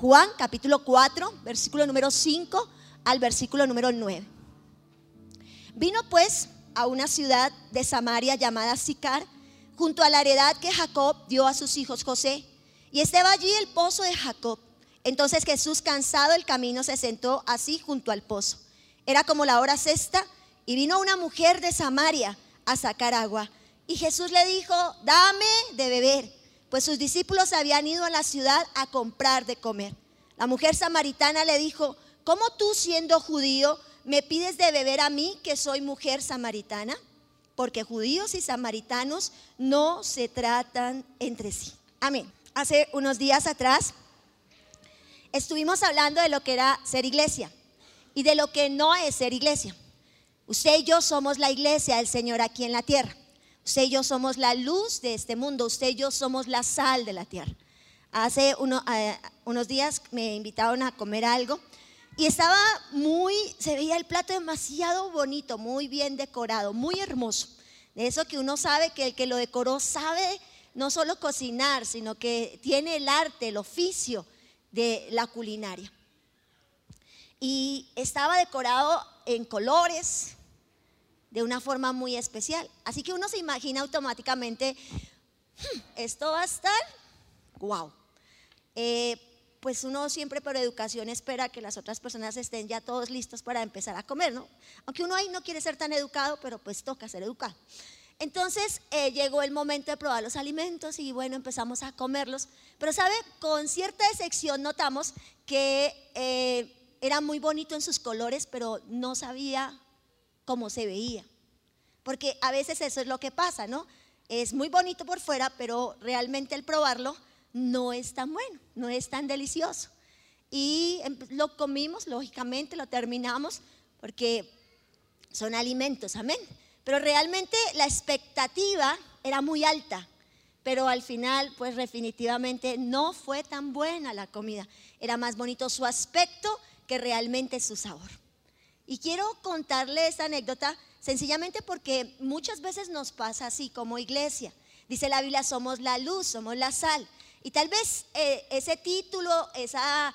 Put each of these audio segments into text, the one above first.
Juan capítulo 4, versículo número 5 al versículo número 9. Vino pues a una ciudad de Samaria llamada Sicar, junto a la heredad que Jacob dio a sus hijos José. Y estaba allí el pozo de Jacob. Entonces Jesús, cansado del camino, se sentó así junto al pozo. Era como la hora sexta y vino una mujer de Samaria a sacar agua. Y Jesús le dijo, dame de beber, pues sus discípulos habían ido a la ciudad a comprar de comer. La mujer samaritana le dijo, ¿cómo tú siendo judío me pides de beber a mí que soy mujer samaritana? Porque judíos y samaritanos no se tratan entre sí. Amén. Hace unos días atrás estuvimos hablando de lo que era ser iglesia y de lo que no es ser iglesia. Usted y yo somos la iglesia del Señor aquí en la tierra. Usted y yo somos la luz de este mundo. Usted y yo somos la sal de la tierra. Hace eh, unos días me invitaron a comer algo y estaba muy, se veía el plato demasiado bonito, muy bien decorado, muy hermoso. De eso que uno sabe que el que lo decoró sabe no solo cocinar, sino que tiene el arte, el oficio de la culinaria. Y estaba decorado en colores, de una forma muy especial. Así que uno se imagina automáticamente, hmm, esto va a estar, wow. Eh, pues uno siempre por educación espera que las otras personas estén ya todos listos para empezar a comer, ¿no? Aunque uno ahí no quiere ser tan educado, pero pues toca ser educado. Entonces eh, llegó el momento de probar los alimentos y bueno, empezamos a comerlos. Pero sabe, con cierta decepción notamos que eh, era muy bonito en sus colores, pero no sabía como se veía. Porque a veces eso es lo que pasa, ¿no? Es muy bonito por fuera, pero realmente el probarlo no es tan bueno, no es tan delicioso. Y em, lo comimos, lógicamente, lo terminamos, porque son alimentos, amén. Pero realmente la expectativa era muy alta, pero al final, pues definitivamente no fue tan buena la comida. Era más bonito su aspecto que realmente su sabor. Y quiero contarle esta anécdota sencillamente porque muchas veces nos pasa así como iglesia. Dice la Biblia, somos la luz, somos la sal. Y tal vez eh, ese título, esa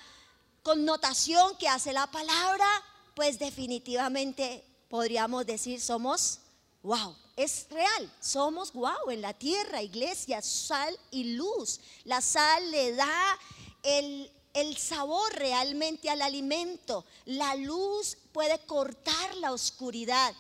connotación que hace la palabra, pues definitivamente podríamos decir somos wow. Es real, somos wow en la tierra, iglesia, sal y luz. La sal le da el, el sabor realmente al alimento. La luz puede cortar la oscuridad.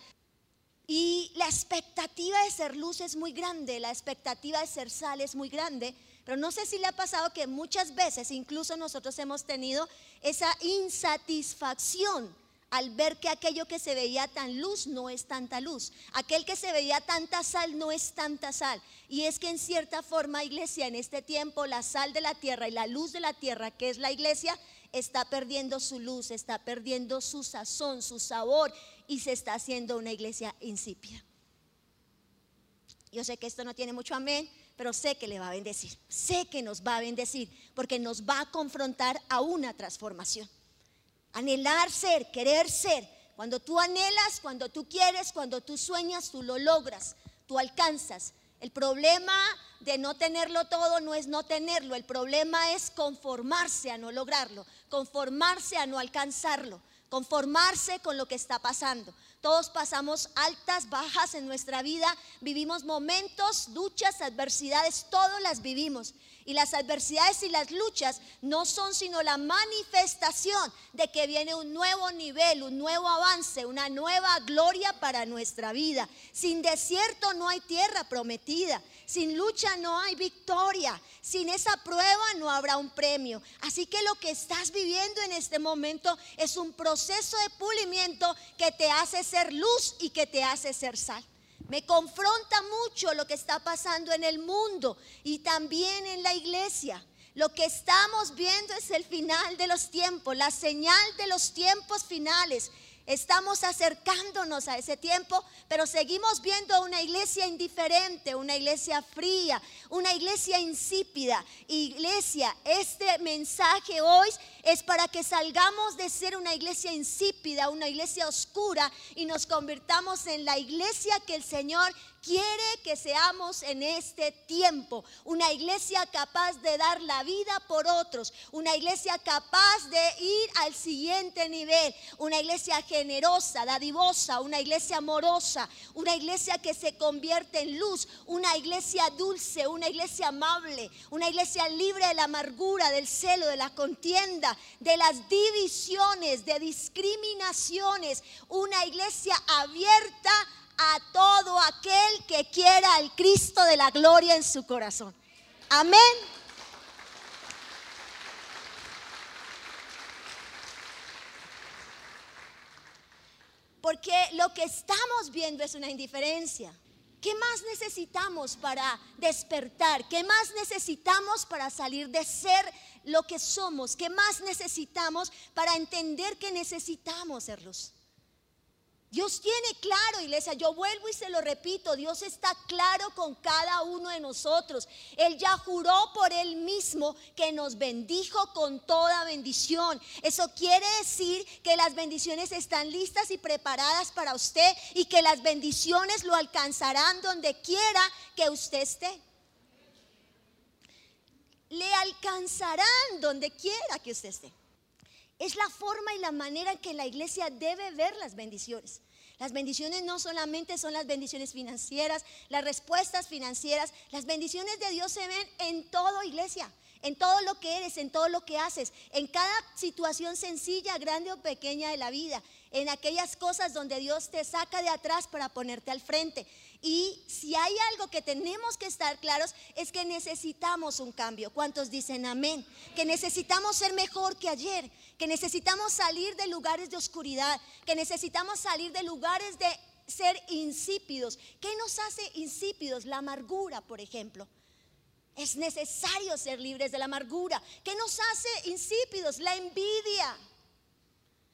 Y la expectativa de ser luz es muy grande, la expectativa de ser sal es muy grande, pero no sé si le ha pasado que muchas veces incluso nosotros hemos tenido esa insatisfacción al ver que aquello que se veía tan luz no es tanta luz, aquel que se veía tanta sal no es tanta sal. Y es que en cierta forma, iglesia, en este tiempo, la sal de la tierra y la luz de la tierra, que es la iglesia, está perdiendo su luz, está perdiendo su sazón, su sabor y se está haciendo una iglesia insípida. Yo sé que esto no tiene mucho amén, pero sé que le va a bendecir. Sé que nos va a bendecir porque nos va a confrontar a una transformación. Anhelar ser, querer ser. Cuando tú anhelas, cuando tú quieres, cuando tú sueñas, tú lo logras, tú alcanzas. El problema de no tenerlo todo no es no tenerlo, el problema es conformarse a no lograrlo, conformarse a no alcanzarlo, conformarse con lo que está pasando. Todos pasamos altas, bajas en nuestra vida, vivimos momentos, luchas, adversidades, todos las vivimos. Y las adversidades y las luchas no son sino la manifestación de que viene un nuevo nivel, un nuevo avance, una nueva gloria para nuestra vida. Sin desierto no hay tierra prometida. Sin lucha no hay victoria. Sin esa prueba no habrá un premio. Así que lo que estás viviendo en este momento es un proceso de pulimiento que te hace ser luz y que te hace ser sal. Me confronta mucho lo que está pasando en el mundo y también en la iglesia. Lo que estamos viendo es el final de los tiempos, la señal de los tiempos finales. Estamos acercándonos a ese tiempo, pero seguimos viendo una iglesia indiferente, una iglesia fría, una iglesia insípida. Iglesia, este mensaje hoy es para que salgamos de ser una iglesia insípida, una iglesia oscura y nos convirtamos en la iglesia que el Señor quiere que seamos en este tiempo. Una iglesia capaz de dar la vida por otros. Una iglesia capaz de ir al siguiente nivel. Una iglesia generosa, dadivosa. Una iglesia amorosa. Una iglesia que se convierte en luz. Una iglesia dulce. Una iglesia amable. Una iglesia libre de la amargura, del celo, de la contienda, de las divisiones, de discriminaciones. Una iglesia abierta a todo aquel que quiera al Cristo de la gloria en su corazón. Amén. Porque lo que estamos viendo es una indiferencia. ¿Qué más necesitamos para despertar? ¿Qué más necesitamos para salir de ser lo que somos? ¿Qué más necesitamos para entender que necesitamos ser luz? Dios tiene claro, iglesia, yo vuelvo y se lo repito, Dios está claro con cada uno de nosotros. Él ya juró por Él mismo que nos bendijo con toda bendición. Eso quiere decir que las bendiciones están listas y preparadas para usted y que las bendiciones lo alcanzarán donde quiera que usted esté. Le alcanzarán donde quiera que usted esté. Es la forma y la manera en que la iglesia debe ver las bendiciones. Las bendiciones no solamente son las bendiciones financieras, las respuestas financieras, las bendiciones de Dios se ven en todo iglesia, en todo lo que eres, en todo lo que haces, en cada situación sencilla, grande o pequeña de la vida, en aquellas cosas donde Dios te saca de atrás para ponerte al frente. Y si hay algo que tenemos que estar claros es que necesitamos un cambio. ¿Cuántos dicen amén? Que necesitamos ser mejor que ayer, que necesitamos salir de lugares de oscuridad, que necesitamos salir de lugares de ser insípidos. ¿Qué nos hace insípidos? La amargura, por ejemplo. Es necesario ser libres de la amargura. ¿Qué nos hace insípidos? La envidia.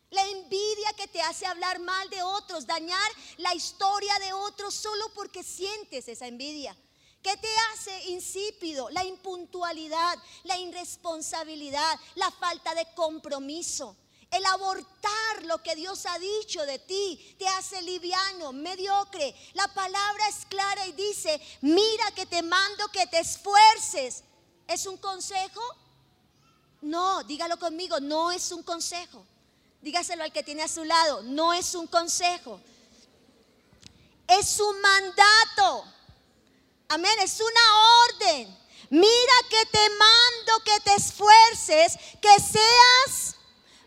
La envidia que te hace hablar mal de otros, dañar la historia de otros solo porque sientes esa envidia. ¿Qué te hace insípido? La impuntualidad, la irresponsabilidad, la falta de compromiso. El abortar lo que Dios ha dicho de ti te hace liviano, mediocre. La palabra es clara y dice, mira que te mando que te esfuerces. ¿Es un consejo? No, dígalo conmigo, no es un consejo. Dígaselo al que tiene a su lado. No es un consejo. Es un mandato. Amén. Es una orden. Mira que te mando que te esfuerces, que seas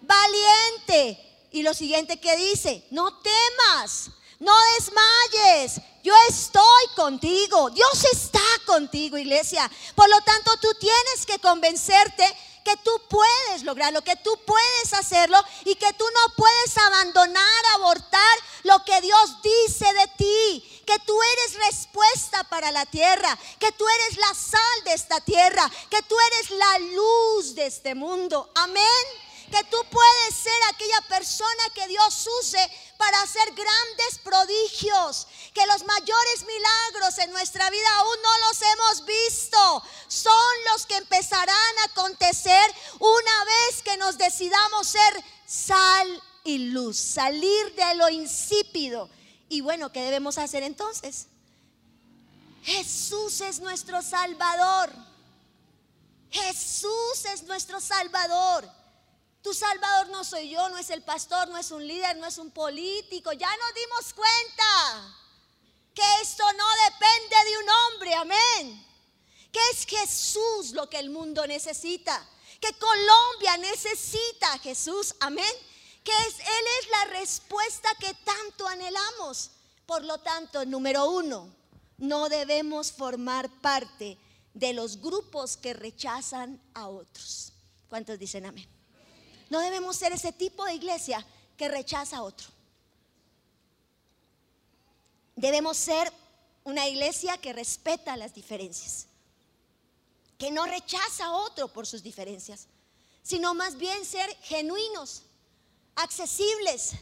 valiente. Y lo siguiente que dice, no temas, no desmayes. Yo estoy contigo. Dios está contigo, iglesia. Por lo tanto, tú tienes que convencerte que tú puedes lograrlo, que tú puedes hacerlo y que tú no puedes abandonar, abortar lo que Dios dice de ti, que tú eres respuesta para la tierra, que tú eres la sal de esta tierra, que tú eres la luz de este mundo. Amén que tú puedes ser aquella persona que Dios use para hacer grandes prodigios, que los mayores milagros en nuestra vida aún no los hemos visto, son los que empezarán a acontecer una vez que nos decidamos ser sal y luz, salir de lo insípido. Y bueno, ¿qué debemos hacer entonces? Jesús es nuestro Salvador. Jesús es nuestro Salvador. Tu Salvador no soy yo, no es el pastor, no es un líder, no es un político. Ya nos dimos cuenta que esto no depende de un hombre, amén. Que es Jesús lo que el mundo necesita. Que Colombia necesita a Jesús, amén. Que es, Él es la respuesta que tanto anhelamos. Por lo tanto, número uno, no debemos formar parte de los grupos que rechazan a otros. ¿Cuántos dicen amén? No debemos ser ese tipo de iglesia que rechaza a otro. Debemos ser una iglesia que respeta las diferencias, que no rechaza a otro por sus diferencias, sino más bien ser genuinos, accesibles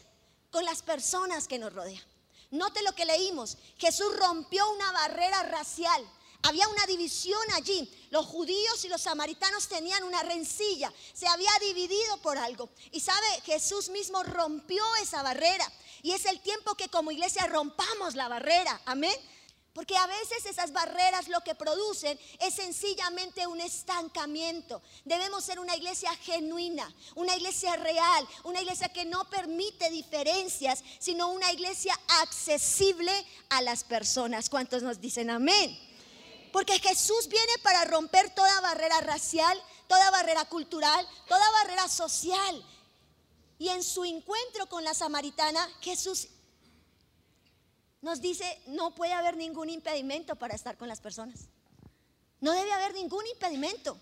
con las personas que nos rodean. Note lo que leímos. Jesús rompió una barrera racial Había una división allí. Los judíos y los samaritanos tenían una rencilla. Se había dividido por algo. Y sabe, Jesús mismo rompió esa barrera. Y es el tiempo que como iglesia rompamos la barrera. Amén. Porque a veces esas barreras lo que producen es sencillamente un estancamiento. Debemos ser una iglesia genuina, una iglesia real, una iglesia que no permite diferencias, sino una iglesia accesible a las personas. ¿Cuántos nos dicen amén? Porque Jesús viene para romper toda barrera racial, toda barrera cultural, toda barrera social. Y en su encuentro con la samaritana, Jesús nos dice, no puede haber ningún impedimento para estar con las personas. No debe haber ningún impedimento.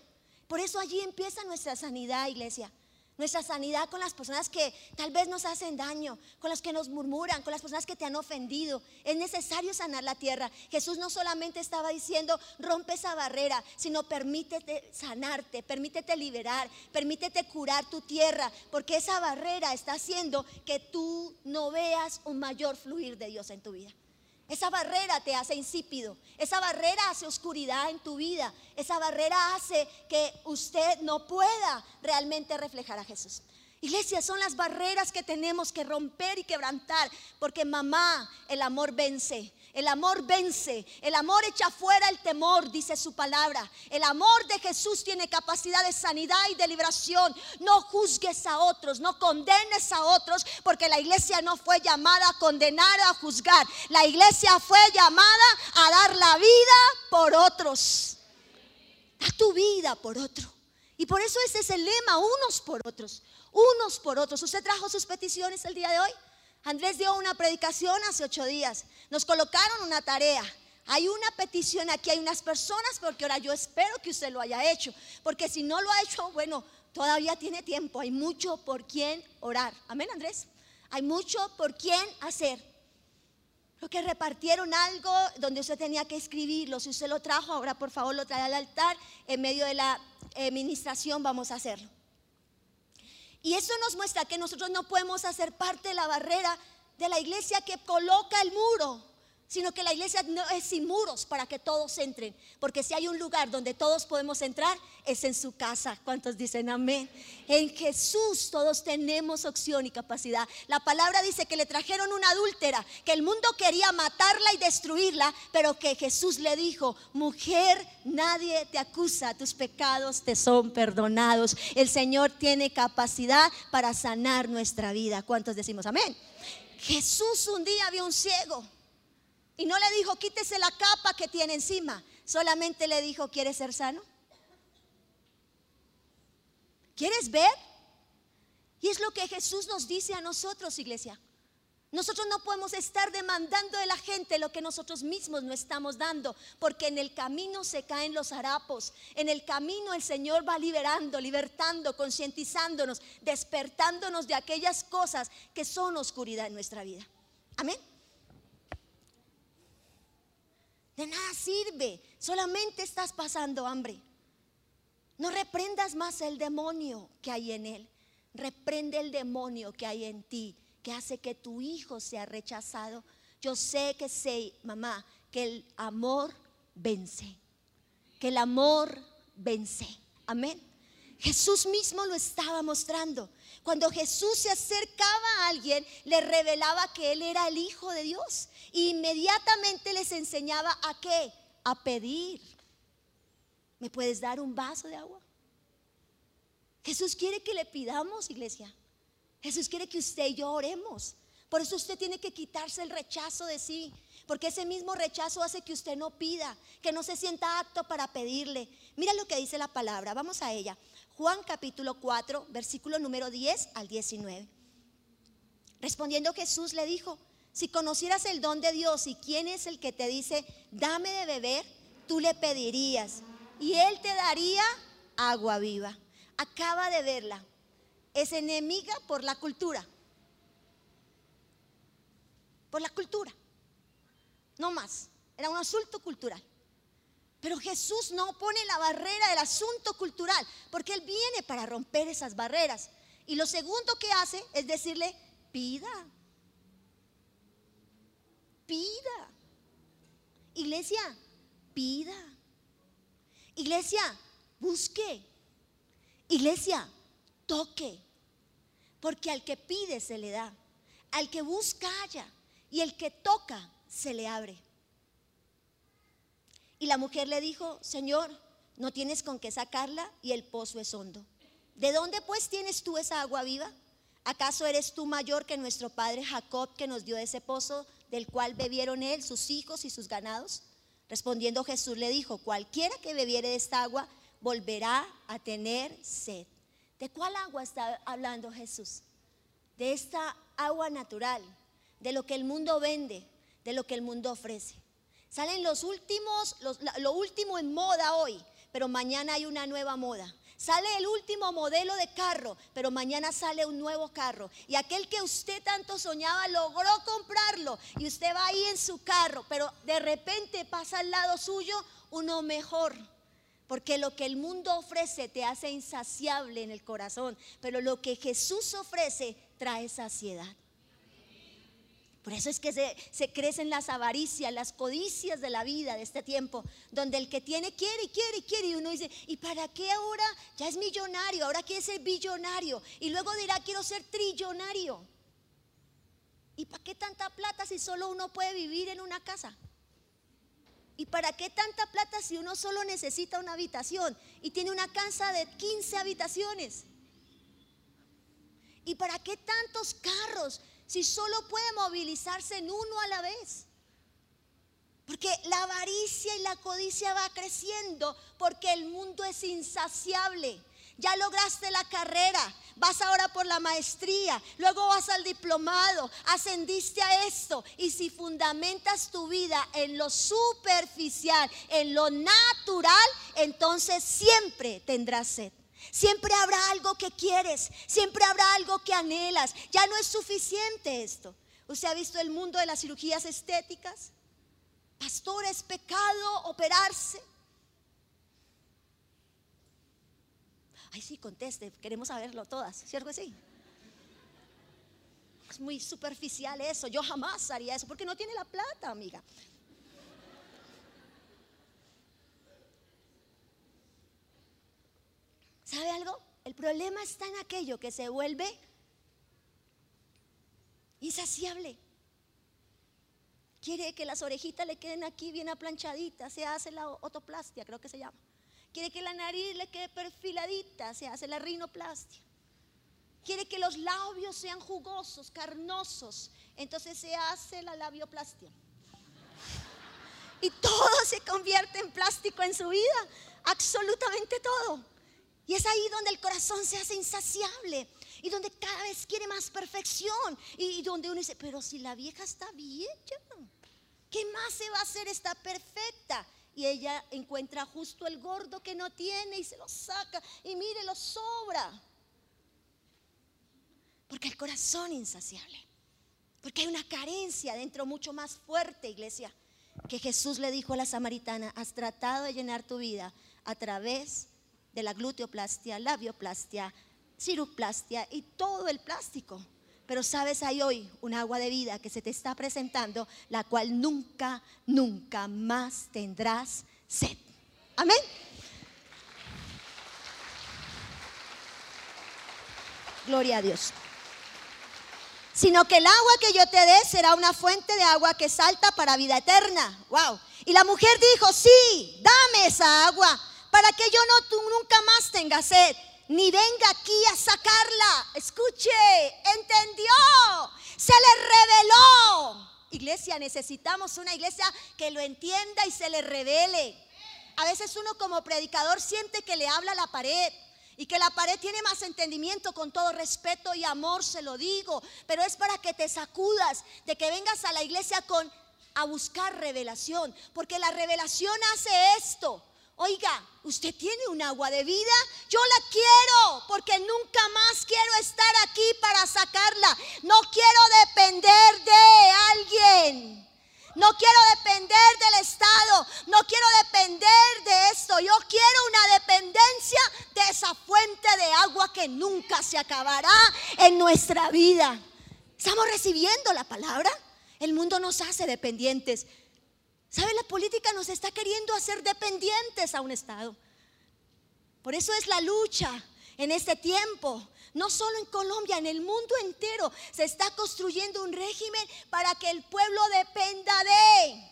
Por eso allí empieza nuestra sanidad, iglesia. Nuestra sanidad con las personas que tal vez nos hacen daño, con las que nos murmuran, con las personas que te han ofendido. Es necesario sanar la tierra. Jesús no solamente estaba diciendo, rompe esa barrera, sino permítete sanarte, permítete liberar, permítete curar tu tierra, porque esa barrera está haciendo que tú no veas un mayor fluir de Dios en tu vida. Esa barrera te hace insípido. Esa barrera hace oscuridad en tu vida. Esa barrera hace que usted no pueda realmente reflejar a Jesús. Iglesia, son las barreras que tenemos que romper y quebrantar, porque mamá, el amor vence. El amor vence, el amor echa fuera el temor, dice su palabra. El amor de Jesús tiene capacidad de sanidad y de liberación. No juzgues a otros, no condenes a otros, porque la iglesia no fue llamada a condenar o a juzgar. La iglesia fue llamada a dar la vida por otros. Da tu vida por otro. Y por eso ese es el lema, unos por otros, unos por otros. ¿Usted trajo sus peticiones el día de hoy? Andrés dio una predicación hace ocho días. Nos colocaron una tarea. Hay una petición aquí, hay unas personas, porque ahora yo espero que usted lo haya hecho. Porque si no lo ha hecho, bueno, todavía tiene tiempo. Hay mucho por quien orar. Amén, Andrés. Hay mucho por quien hacer. Lo que repartieron algo donde usted tenía que escribirlo. Si usted lo trajo, ahora por favor lo trae al altar. En medio de la administración vamos a hacerlo. Y eso nos muestra que nosotros no podemos hacer parte de la barrera de la iglesia que coloca el muro, sino que la iglesia no es sin muros para que todos entren, porque si hay un lugar donde todos podemos entrar, es en su casa. ¿Cuántos dicen amén? En Jesús todos tenemos opción y capacidad. La palabra dice que le trajeron una adúltera, que el mundo quería matarla y destruirla, pero que Jesús le dijo, mujer, nadie te acusa, tus pecados te son perdonados. El Señor tiene capacidad para sanar nuestra vida. ¿Cuántos decimos amén? Jesús un día vio un ciego y no le dijo, quítese la capa que tiene encima. Solamente le dijo, ¿quieres ser sano? ¿Quieres ver? Y es lo que Jesús nos dice a nosotros, iglesia. Nosotros no podemos estar demandando de la gente lo que nosotros mismos no estamos dando, porque en el camino se caen los harapos, en el camino el Señor va liberando, libertando, concientizándonos, despertándonos de aquellas cosas que son oscuridad en nuestra vida. Amén. De nada sirve, solamente estás pasando hambre. No reprendas más el demonio que hay en él. Reprende el demonio que hay en ti, que hace que tu hijo sea rechazado. Yo sé que sé, mamá, que el amor vence. Que el amor vence. Amén. Jesús mismo lo estaba mostrando. Cuando Jesús se acercaba a alguien, le revelaba que Él era el Hijo de Dios. E inmediatamente les enseñaba a qué? A pedir. ¿Me puedes dar un vaso de agua? Jesús quiere que le pidamos, iglesia. Jesús quiere que usted y yo oremos. Por eso usted tiene que quitarse el rechazo de sí, porque ese mismo rechazo hace que usted no pida, que no se sienta apto para pedirle. Mira lo que dice la palabra, vamos a ella. Juan capítulo 4, versículo número 10 al 19. Respondiendo Jesús le dijo, si conocieras el don de Dios y quién es el que te dice, dame de beber, tú le pedirías y él te daría agua viva. Acaba de verla. Es enemiga por la cultura. Por la cultura. No más. Era un asunto cultural. Pero Jesús no pone la barrera del asunto cultural, porque Él viene para romper esas barreras. Y lo segundo que hace es decirle, pida, pida. Iglesia, pida. Iglesia, busque. Iglesia, toque. Porque al que pide se le da. Al que busca haya. Y el que toca se le abre. Y la mujer le dijo, Señor, no tienes con qué sacarla y el pozo es hondo. ¿De dónde pues tienes tú esa agua viva? ¿Acaso eres tú mayor que nuestro padre Jacob que nos dio ese pozo del cual bebieron él, sus hijos y sus ganados? Respondiendo Jesús le dijo, cualquiera que bebiere de esta agua volverá a tener sed. ¿De cuál agua está hablando Jesús? De esta agua natural, de lo que el mundo vende, de lo que el mundo ofrece. Salen los últimos, lo último en moda hoy, pero mañana hay una nueva moda. Sale el último modelo de carro, pero mañana sale un nuevo carro. Y aquel que usted tanto soñaba logró comprarlo. Y usted va ahí en su carro, pero de repente pasa al lado suyo uno mejor. Porque lo que el mundo ofrece te hace insaciable en el corazón, pero lo que Jesús ofrece trae saciedad. Por eso es que se, crecen las avaricias, las codicias de la vida de este tiempo, donde el que tiene quiere y quiere y quiere. Y uno dice, ¿y para qué ahora? Ya es millonario, ahora quiere ser billonario. Y luego dirá, quiero ser trillonario. ¿Y para qué tanta plata si solo uno puede vivir en una casa? ¿Y para qué tanta plata si uno solo necesita una habitación y tiene una casa de 15 habitaciones? ¿Y para qué tantos carros si solo puede movilizarse en uno a la vez? Porque la avaricia y la codicia va creciendo porque el mundo es insaciable. Ya lograste la carrera, vas ahora por la maestría, luego vas al diplomado, ascendiste a esto. Y si fundamentas tu vida en lo superficial, en lo natural, entonces siempre tendrás sed. Siempre habrá algo que quieres, siempre habrá algo que anhelas. Ya no es suficiente esto. ¿Usted ha visto el mundo de las cirugías estéticas? Pastor, ¿es pecado operarse? Ay, sí, conteste, queremos saberlo todas, ¿cierto sí? Es muy superficial eso, yo jamás haría eso, porque no tiene la plata, amiga. ¿Sabe algo? El problema está en aquello que se vuelve insaciable. Quiere que las orejitas le queden aquí bien aplanchaditas, se hace la otoplastia, creo que se llama. Quiere que la nariz le quede perfiladita, se hace la rinoplastia. Quiere que los labios sean jugosos, carnosos, entonces se hace la labioplastia. Y todo se convierte en plástico en su vida, absolutamente todo. Y es ahí donde el corazón se hace insaciable y donde cada vez quiere más perfección y donde uno dice, pero si la vieja está bien ¿qué más se va a hacer? Está perfecta. Y ella encuentra justo el gordo que no tiene y se lo saca y mire, lo sobra. Porque el corazón insaciable. Porque hay una carencia dentro mucho más fuerte, iglesia, que Jesús le dijo a la samaritana, has tratado de llenar tu vida a través de la gluteoplastia, labioplastia, ciroplastia y todo el plástico. Pero sabes, hay hoy un agua de vida que se te está presentando, la cual nunca, nunca más tendrás sed. Amén. Gloria a Dios. Sino que el agua que yo te dé será una fuente de agua que salta para vida eterna. Wow. Y la mujer dijo, sí, dame esa agua para que yo no tú nunca más tenga sed, ni venga aquí a sacarla. Escuche, entendió, se le reveló. Iglesia, necesitamos una iglesia que lo entienda y se le revele. A veces uno como predicador siente que le habla a la pared y que la pared tiene más entendimiento con todo respeto y amor, se lo digo, pero es para que te sacudas de que vengas a la iglesia con a buscar revelación, porque la revelación hace esto, Oiga, usted tiene un agua de vida, yo la quiero porque nunca más quiero estar aquí para sacarla. No quiero depender de alguien. No quiero depender del Estado. No quiero depender de esto. Yo quiero una dependencia de esa fuente de agua que nunca se acabará en nuestra vida. ¿Estamos recibiendo la palabra? El mundo nos hace dependientes. ¿Sabe? La política nos está queriendo hacer dependientes a un Estado. Por eso es la lucha en este tiempo. No solo en Colombia, en el mundo entero se está construyendo un régimen para que el pueblo dependa de.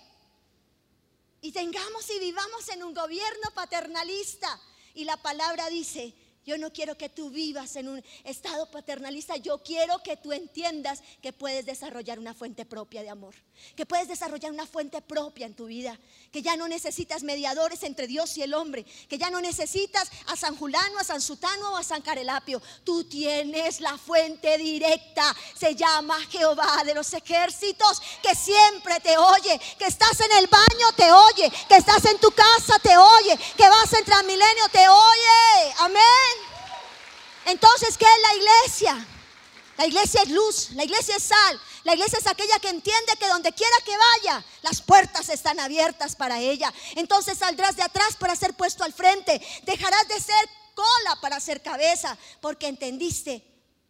Y tengamos y vivamos en un gobierno paternalista. Y la palabra dice, yo no quiero que tú vivas en un estado paternalista. Yo quiero que tú entiendas que puedes desarrollar una fuente propia de amor. Que puedes desarrollar una fuente propia en tu vida. Que ya no necesitas mediadores entre Dios y el hombre. Que ya no necesitas a San Julano, a San Sutano o a San Carelapio. Tú tienes la fuente directa. Se llama Jehová de los ejércitos. Que siempre te oye. Que estás en el baño, te oye. Que estás en tu casa, te oye. Que vas en Transmilenio, te oye. Amén. Entonces, ¿qué es la iglesia? La iglesia es luz, la iglesia es sal, la iglesia es aquella que entiende que donde quiera que vaya, las puertas están abiertas para ella. Entonces saldrás de atrás para ser puesto al frente, dejarás de ser cola para ser cabeza, porque entendiste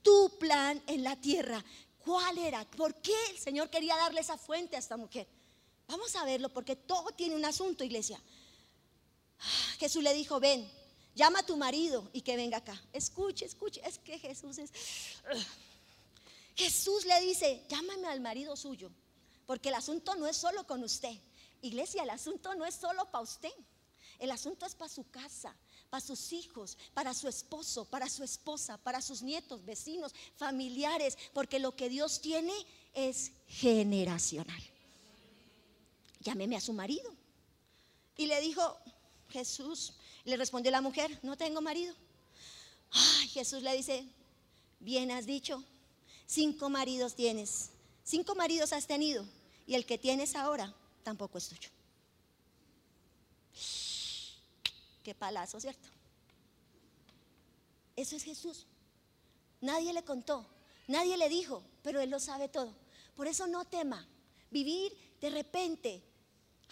tu plan en la tierra. ¿Cuál era? ¿Por qué el Señor quería darle esa fuente a esta mujer? Vamos a verlo, porque todo tiene un asunto, iglesia. Ah, Jesús le dijo, ven, llama a tu marido y que venga acá. Escuche, escuche, es que Jesús es... Jesús le dice, llámame al marido suyo, porque el asunto no es solo con usted. Iglesia, el asunto no es solo para usted. El asunto es para su casa, para sus hijos, para su esposo, para su esposa, para sus nietos, vecinos, familiares, porque lo que Dios tiene es generacional. Llámeme a su marido. Y le dijo, Jesús, le respondió la mujer, no tengo marido. Ay, Jesús le dice, bien has dicho, cinco maridos tienes, cinco maridos has tenido y el que tienes ahora tampoco es tuyo. Qué palazo, ¿cierto? Eso es Jesús. Nadie le contó, nadie le dijo, pero Él lo sabe todo. Por eso no tema vivir de repente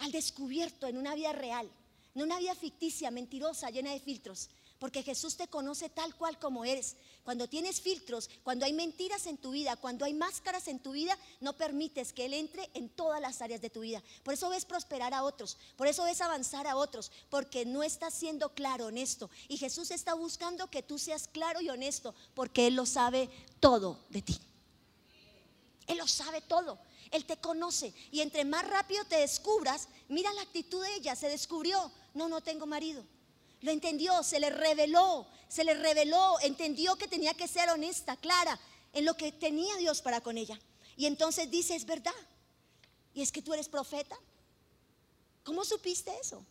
al descubierto en una vida real no una vida ficticia, mentirosa, llena de filtros. Porque Jesús te conoce tal cual como eres. Cuando tienes filtros, cuando hay mentiras en tu vida, cuando hay máscaras en tu vida, no permites que Él entre en todas las áreas de tu vida. Por eso ves prosperar a otros, por eso ves avanzar a otros, porque no estás siendo claro, honesto. Y Jesús está buscando que tú seas claro y honesto, porque Él lo sabe todo de ti. Él lo sabe todo. Él te conoce. Y entre más rápido te descubras, mira la actitud de ella. Se descubrió, no, no tengo marido. Lo entendió, se le reveló, se le reveló, entendió que tenía que ser honesta, clara en lo que tenía Dios para con ella. Y entonces dice, es verdad. Y es que tú eres profeta. ¿Cómo supiste eso?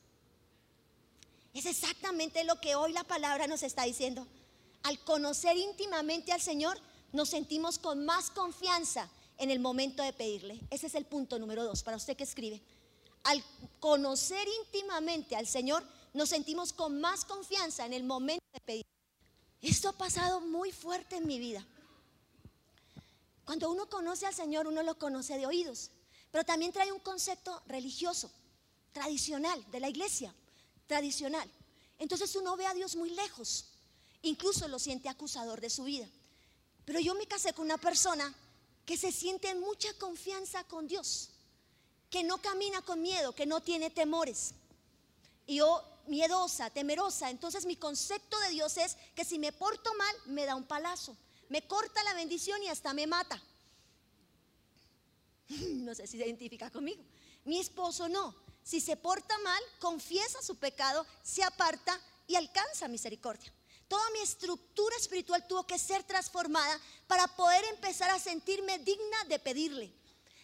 Es exactamente lo que hoy la palabra nos está diciendo. Al conocer íntimamente al Señor, nos sentimos con más confianza en el momento de pedirle. Ese es el punto número dos para usted que escribe. Al conocer íntimamente al Señor, nos sentimos con más confianza en el momento de pedir. Esto ha pasado muy fuerte en mi vida. Cuando uno conoce al Señor, uno lo conoce de oídos, pero también trae un concepto religioso, tradicional, de la iglesia, tradicional. Entonces uno ve a Dios muy lejos, incluso lo siente acusador de su vida. Pero yo me casé con una persona que se siente en mucha confianza con Dios, que no camina con miedo, que no tiene temores. Y yo miedosa, temerosa, entonces mi concepto de Dios es que si me porto mal, me da un palazo, me corta la bendición y hasta me mata. No sé si se identifica conmigo. Mi esposo no. Si se porta mal, confiesa su pecado, se aparta y alcanza misericordia. Toda mi estructura espiritual tuvo que ser transformada para poder empezar a sentirme digna de pedirle.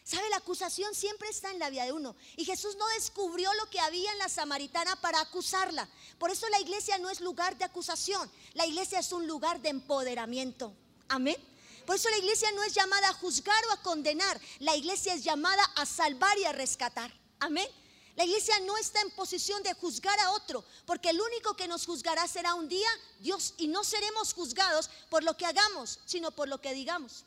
¿Sabe? La acusación siempre está en la vida de uno. Y Jesús no descubrió lo que había en la samaritana para acusarla. Por eso la iglesia no es lugar de acusación. La iglesia es un lugar de empoderamiento. Amén. Por eso la iglesia no es llamada a juzgar o a condenar. La iglesia es llamada a salvar y a rescatar. Amén. La iglesia no está en posición de juzgar a otro, porque el único que nos juzgará será un día Dios y no seremos juzgados por lo que hagamos, sino por lo que digamos.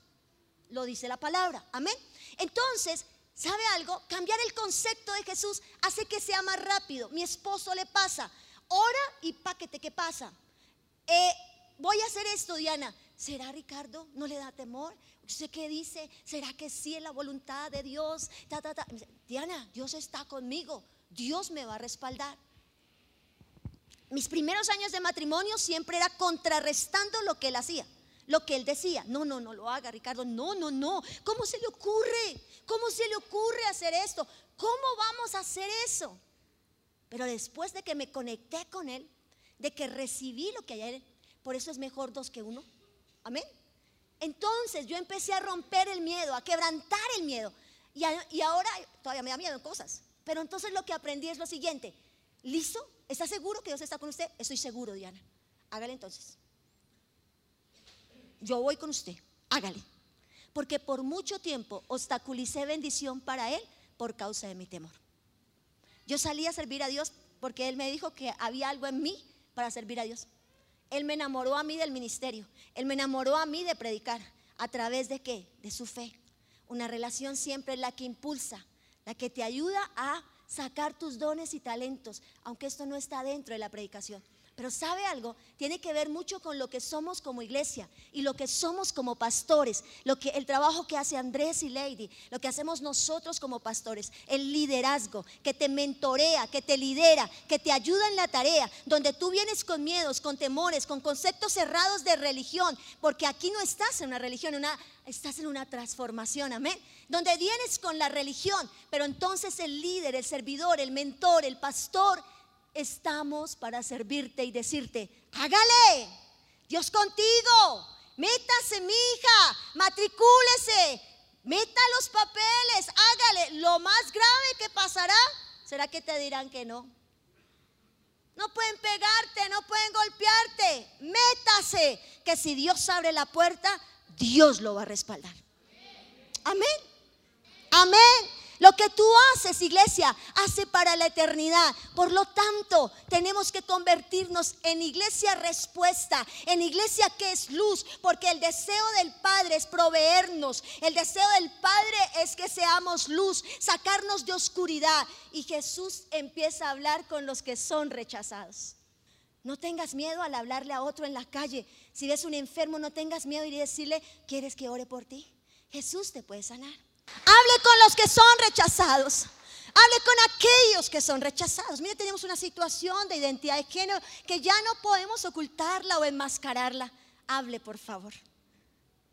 Lo dice la palabra. Amén. Entonces, ¿sabe algo? Cambiar el concepto de Jesús hace que sea más rápido. Mi esposo le pasa, ora y paquete, ¿qué pasa? Eh, voy a hacer esto, Diana. ¿Será Ricardo? ¿No le da temor? ¿Usted qué dice? ¿Será que sí es la voluntad de Dios? Diana, Dios está conmigo. Dios me va a respaldar. Mis primeros años de matrimonio siempre era contrarrestando lo que él hacía, lo que él decía. No, no, no lo haga, Ricardo. No, no, no. ¿Cómo se le ocurre? ¿Cómo se le ocurre hacer esto? ¿Cómo vamos a hacer eso? Pero después de que me conecté con él, de que recibí lo que hay en él, por eso es mejor dos que uno. Amén. Entonces yo empecé a romper el miedo, a quebrantar el miedo. Y, ahora todavía me da miedo cosas. Pero entonces lo que aprendí es lo siguiente. ¿Listo? ¿Está seguro que Dios está con usted? Estoy seguro, Diana. Hágale entonces. Yo voy con usted. Hágale. Porque por mucho tiempo obstaculicé bendición para Él por causa de mi temor. Yo salí a servir a Dios porque Él me dijo que había algo en mí para servir a Dios. Él me enamoró a mí del ministerio. Él me enamoró a mí de predicar. ¿A través de qué? De su fe. Una relación siempre es la que impulsa, la que te ayuda a sacar tus dones y talentos, aunque esto no está dentro de la predicación. Pero sabe algo, tiene que ver mucho con lo que somos como iglesia y lo que somos como pastores, lo que el trabajo que hace Andrés y Lady, lo que hacemos nosotros como pastores, el liderazgo que te mentorea, que te lidera, que te ayuda en la tarea, donde tú vienes con miedos, con temores, con conceptos cerrados de religión, porque aquí no estás en una religión, una, estás en una transformación, amén. Donde vienes con la religión, pero entonces el líder, el servidor, el mentor, el pastor estamos para servirte y decirte, hágale, Dios contigo, métase mi hija, matricúlese, meta los papeles, hágale. Lo más grave que pasará será que te dirán que no. No pueden pegarte, no pueden golpearte. Métase, que si Dios abre la puerta, Dios lo va a respaldar. Amén. Amén. Lo que tú haces, iglesia, hace para la eternidad. Por lo tanto, tenemos que convertirnos en iglesia respuesta, en iglesia que es luz, porque el deseo del Padre es proveernos. El deseo del Padre es que seamos luz, sacarnos de oscuridad. Y Jesús empieza a hablar con los que son rechazados. No tengas miedo al hablarle a otro en la calle. Si ves un enfermo, no tengas miedo y decirle, ¿quieres que ore por ti? Jesús te puede sanar. Hable con los que son rechazados. Hable con aquellos que son rechazados. Mire, tenemos una situación de identidad de género que ya no podemos ocultarla o enmascararla. Hable, por favor.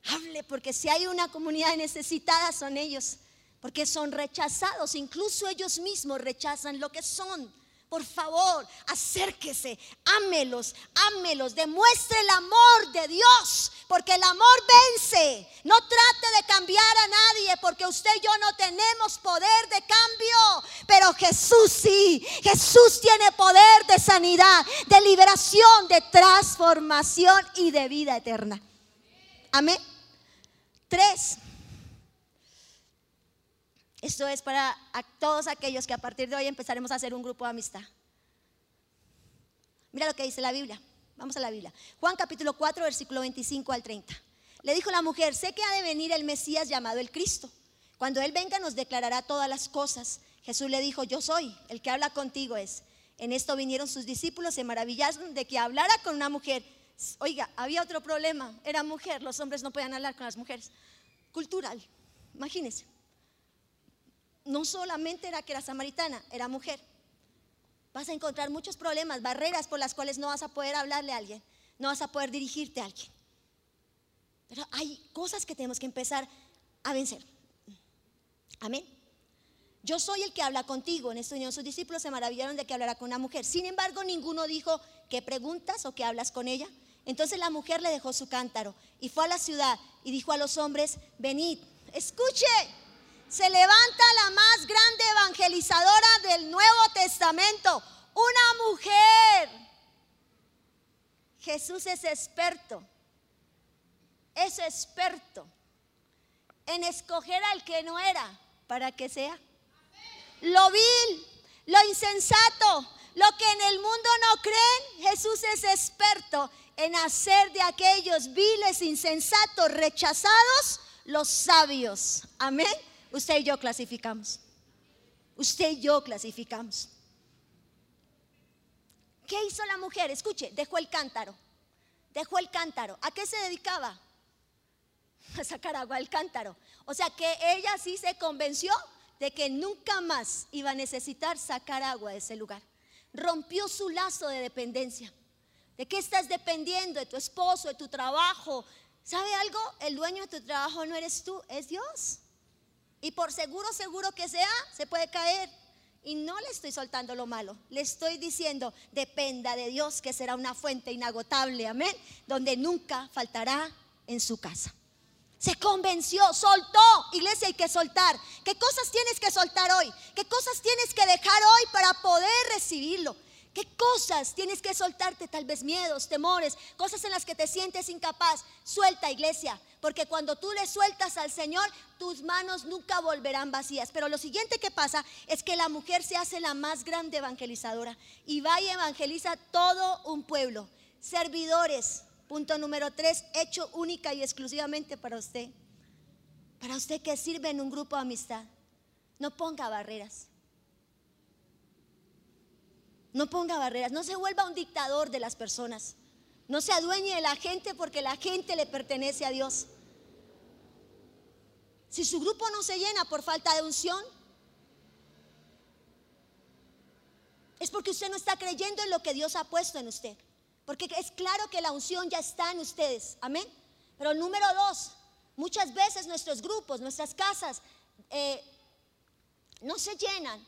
Hable, porque si hay una comunidad necesitada son ellos, porque son rechazados. Incluso ellos mismos rechazan lo que son. Por favor, acérquese, ámelos, ámelos, demuestre el amor de Dios, porque el amor vence. No trate de cambiar a nadie, porque usted y yo no tenemos poder de cambio, pero Jesús sí. Jesús tiene poder de sanidad, de liberación, de transformación y de vida eterna. Amén. Tres. Esto es para todos aquellos que a partir de hoy empezaremos a hacer un grupo de amistad. Mira lo que dice la Biblia. Vamos a la Biblia. Juan capítulo 4, versículo 25 al 30. Le dijo la mujer, sé que ha de venir el Mesías llamado el Cristo. Cuando Él venga nos declarará todas las cosas. Jesús le dijo, yo soy, el que habla contigo es. En esto vinieron sus discípulos, se maravillaron de que hablara con una mujer. Oiga, había otro problema, era mujer, los hombres no podían hablar con las mujeres. Cultural, imagínense no solamente era que era samaritana, era mujer. Vas a encontrar muchos problemas, barreras por las cuales no vas a poder hablarle a alguien, no vas a poder dirigirte a alguien. Pero hay cosas que tenemos que empezar a vencer. Amén. Yo soy el que habla contigo. En esto unión sus discípulos se maravillaron de que hablara con una mujer. Sin embargo, ninguno dijo, ¿qué preguntas o qué hablas con ella? Entonces la mujer le dejó su cántaro y fue a la ciudad y dijo a los hombres, venid, escuche, se levanta la más grande evangelizadora del Nuevo Testamento, una mujer. Jesús es experto, es experto en escoger al que no era para que sea. Lo vil, lo insensato, lo que en el mundo no creen, Jesús es experto en hacer de aquellos viles, insensatos, rechazados, los sabios. Amén. Usted y yo clasificamos. Usted y yo clasificamos. ¿Qué hizo la mujer? Escuche, dejó el cántaro. dejó el cántaro. ¿A qué se dedicaba? A sacar agua del cántaro. O sea que ella sí se convenció de que nunca más iba a necesitar sacar agua de ese lugar. Rompió su lazo de dependencia. ¿De qué estás dependiendo? ¿De tu esposo, de tu trabajo? ¿Sabe algo? El dueño de tu trabajo no eres tú, es Dios. Y por seguro, seguro que sea, se puede caer. Y no le estoy soltando lo malo, le estoy diciendo, dependa de Dios, que será una fuente inagotable, amén, donde nunca faltará en su casa. Se convenció, soltó. Iglesia, hay que soltar. ¿Qué cosas tienes que soltar hoy? ¿Qué cosas tienes que dejar hoy para poder recibirlo? ¿Qué cosas tienes que soltarte? Tal vez miedos, temores, cosas en las que te sientes incapaz. Suelta, iglesia, porque cuando tú le sueltas al Señor, tus manos nunca volverán vacías. Pero lo siguiente que pasa es que la mujer se hace la más grande evangelizadora y va y evangeliza todo un pueblo. Servidores, punto número tres, hecho única y exclusivamente para usted. Para usted que sirve en un grupo de amistad. No ponga barreras. No ponga barreras, no se vuelva un dictador de las personas. No se adueñe de la gente porque la gente le pertenece a Dios. Si su grupo no se llena por falta de unción, es porque usted no está creyendo en lo que Dios ha puesto en usted. Porque es claro que la unción ya está en ustedes. Amén. Pero número dos, muchas veces nuestros grupos, nuestras casas, eh, no se llenan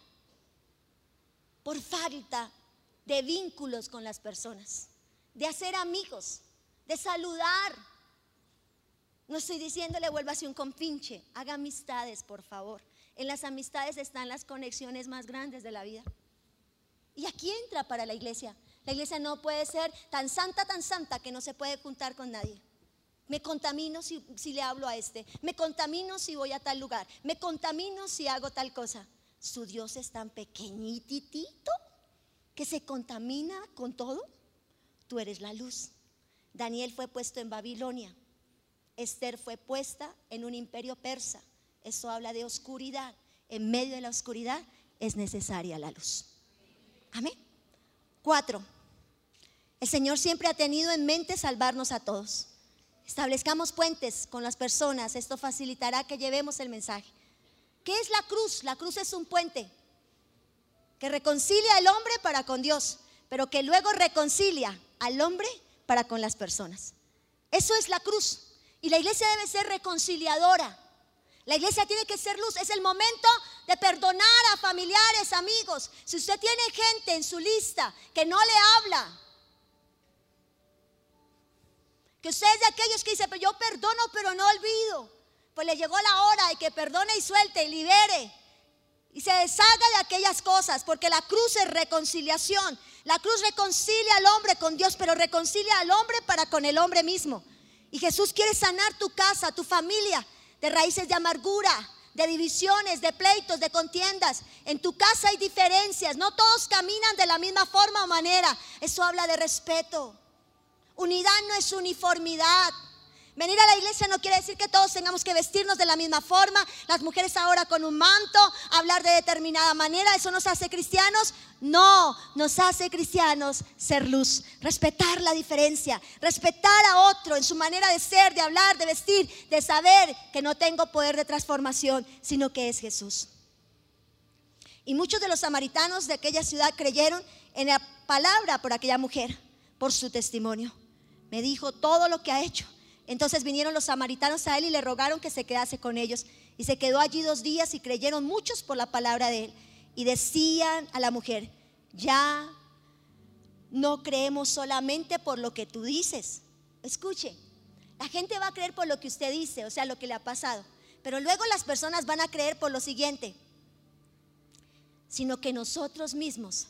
por falta de vínculos con las personas, de hacer amigos, de saludar. No estoy diciéndole vuélvase un compinche, haga amistades, por favor. En las amistades están las conexiones más grandes de la vida. Y aquí entra para la iglesia. La iglesia no puede ser tan santa, tan santa que no se puede juntar con nadie. Me contamino si, si, le hablo a este. Me contamino si voy a tal lugar. Me contamino si hago tal cosa. Su Dios es tan pequeñitito que se contamina con todo. Tú eres la luz. Daniel fue puesto en Babilonia. Esther fue puesta en un imperio persa. Eso habla de oscuridad. En medio de la oscuridad es necesaria la luz. Amén. Cuatro. El Señor siempre ha tenido en mente salvarnos a todos. Establezcamos puentes con las personas. Esto facilitará que llevemos el mensaje. ¿Qué es la cruz? La cruz es un puente que reconcilia al hombre para con Dios, pero que luego reconcilia al hombre para con las personas. Eso es la cruz. Y la iglesia debe ser reconciliadora. La iglesia tiene que ser luz. Es el momento de perdonar a familiares, amigos. Si usted tiene gente en su lista que no le habla, que usted es de aquellos que dice, pero yo perdono, pero no olvido pues le llegó la hora de que perdone y suelte y libere. Y se deshaga de aquellas cosas, porque la cruz es reconciliación. La cruz reconcilia al hombre con Dios, pero reconcilia al hombre para con el hombre mismo. Y Jesús quiere sanar tu casa, tu familia, de raíces de amargura, de divisiones, de pleitos, de contiendas. En tu casa hay diferencias, no todos caminan de la misma forma o manera. Eso habla de respeto. Unidad no es uniformidad. Venir a la iglesia no quiere decir que todos tengamos que vestirnos de la misma forma. Las mujeres ahora con un manto, hablar de determinada manera, ¿eso nos hace cristianos? No, nos hace cristianos ser luz, respetar la diferencia, respetar a otro en su manera de ser, de hablar, de vestir, de saber que no tengo poder de transformación, sino que es Jesús. Y muchos de los samaritanos de aquella ciudad creyeron en la palabra por aquella mujer, por su testimonio. Me dijo todo lo que ha hecho entonces vinieron los samaritanos a él y le rogaron que se quedase con ellos. Y se quedó allí dos días y creyeron muchos por la palabra de él. Y decían a la mujer, ya no creemos solamente por lo que tú dices. Escuche, la gente va a creer por lo que usted dice, o sea, lo que le ha pasado. Pero luego las personas van a creer por lo siguiente, sino que nosotros mismos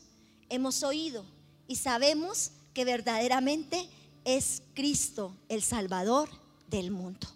hemos oído y sabemos que verdaderamente es Cristo el Salvador del mundo.